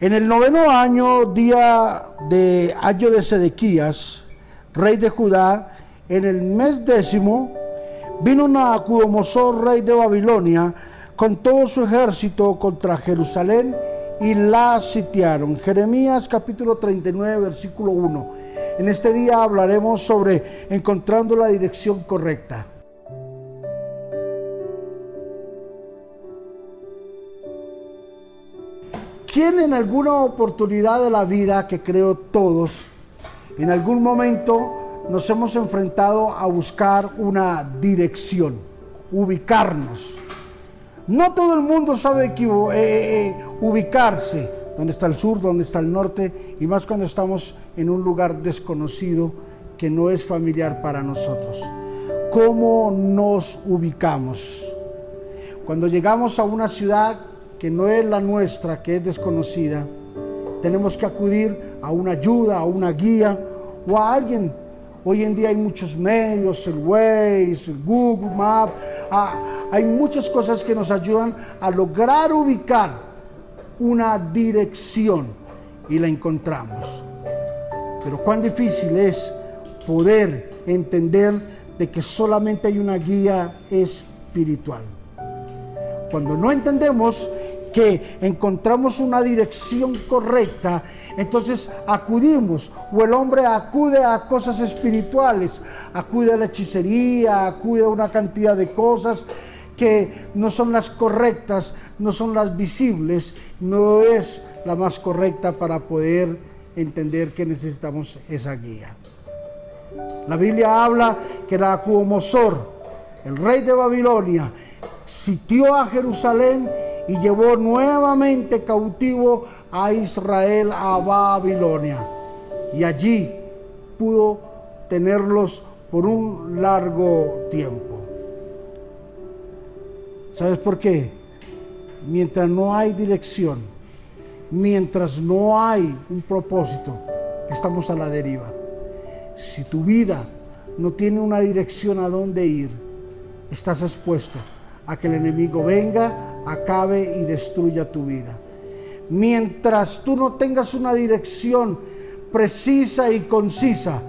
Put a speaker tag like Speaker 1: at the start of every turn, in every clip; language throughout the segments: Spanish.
Speaker 1: En el noveno año, día de año de Sedequías, rey de Judá, en el mes décimo, vino Nabucodonosor, rey de Babilonia, con todo su ejército contra Jerusalén y la sitiaron. Jeremías capítulo 39, versículo 1. En este día hablaremos sobre encontrando la dirección correcta. ¿Quién en alguna oportunidad de la vida, que creo todos, en algún momento nos hemos enfrentado a buscar una dirección, ubicarnos? No todo el mundo sabe eh, eh, eh, ubicarse, dónde está el sur, dónde está el norte, y más cuando estamos en un lugar desconocido que no es familiar para nosotros. ¿Cómo nos ubicamos? Cuando llegamos a una ciudad que no es la nuestra, que es desconocida, tenemos que acudir a una ayuda, a una guía o a alguien. Hoy en día hay muchos medios, el Waze, el Google Map, ah, hay muchas cosas que nos ayudan a lograr ubicar una dirección y la encontramos. Pero cuán difícil es poder entender de que solamente hay una guía espiritual. Cuando no entendemos que encontramos una dirección correcta, entonces acudimos, o el hombre acude a cosas espirituales, acude a la hechicería, acude a una cantidad de cosas que no son las correctas, no son las visibles, no es la más correcta para poder entender que necesitamos esa guía. La Biblia habla que Nabucodonosor, el rey de Babilonia, sitió a Jerusalén y llevó nuevamente cautivo a Israel a Babilonia. Y allí pudo tenerlos por un largo tiempo. ¿Sabes por qué? Mientras no hay dirección, mientras no hay un propósito, estamos a la deriva. Si tu vida no tiene una dirección a dónde ir, estás expuesto a que el enemigo venga, acabe y destruya tu vida. Mientras tú no tengas una dirección precisa y concisa,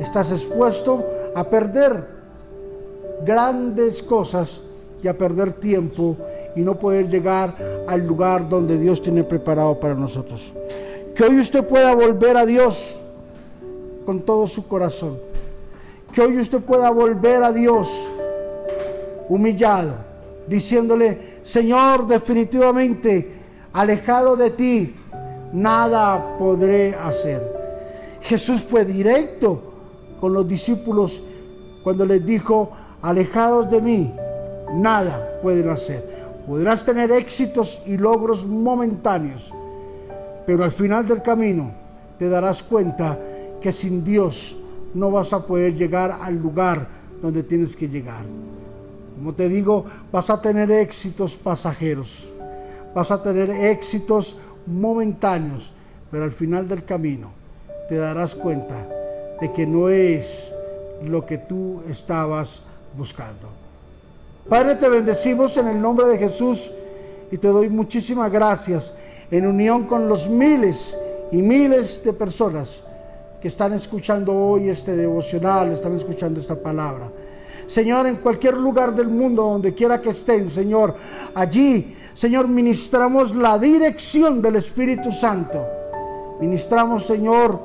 Speaker 1: estás expuesto a perder grandes cosas y a perder tiempo y no poder llegar al lugar donde Dios tiene preparado para nosotros. Que hoy usted pueda volver a Dios con todo su corazón. Que hoy usted pueda volver a Dios humillado diciéndole, Señor, definitivamente, alejado de ti, nada podré hacer. Jesús fue directo con los discípulos cuando les dijo, alejados de mí, nada pueden hacer. Podrás tener éxitos y logros momentáneos, pero al final del camino te darás cuenta que sin Dios no vas a poder llegar al lugar donde tienes que llegar. Como te digo, vas a tener éxitos pasajeros, vas a tener éxitos momentáneos, pero al final del camino te darás cuenta de que no es lo que tú estabas buscando. Padre, te bendecimos en el nombre de Jesús y te doy muchísimas gracias en unión con los miles y miles de personas que están escuchando hoy este devocional, están escuchando esta palabra. Señor, en cualquier lugar del mundo, donde quiera que estén, Señor, allí, Señor, ministramos la dirección del Espíritu Santo. Ministramos, Señor,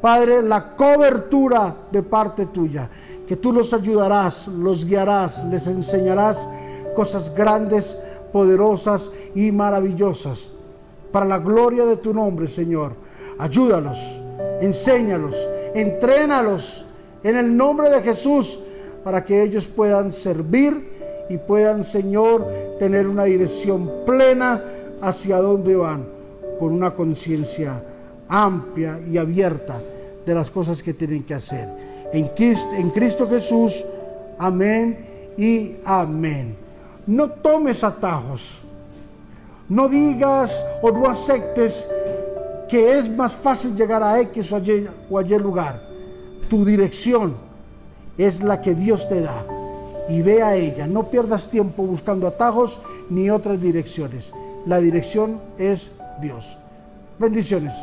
Speaker 1: Padre, la cobertura de parte tuya, que tú los ayudarás, los guiarás, les enseñarás cosas grandes, poderosas y maravillosas. Para la gloria de tu nombre, Señor, ayúdalos, enséñalos, entrénalos en el nombre de Jesús para que ellos puedan servir y puedan, Señor, tener una dirección plena hacia dónde van, con una conciencia amplia y abierta de las cosas que tienen que hacer. En Cristo, Jesús, amén y amén. No tomes atajos. No digas o no aceptes que es más fácil llegar a X o a o a lugar. Tu dirección es la que Dios te da y ve a ella. No pierdas tiempo buscando atajos ni otras direcciones. La dirección es Dios. Bendiciones.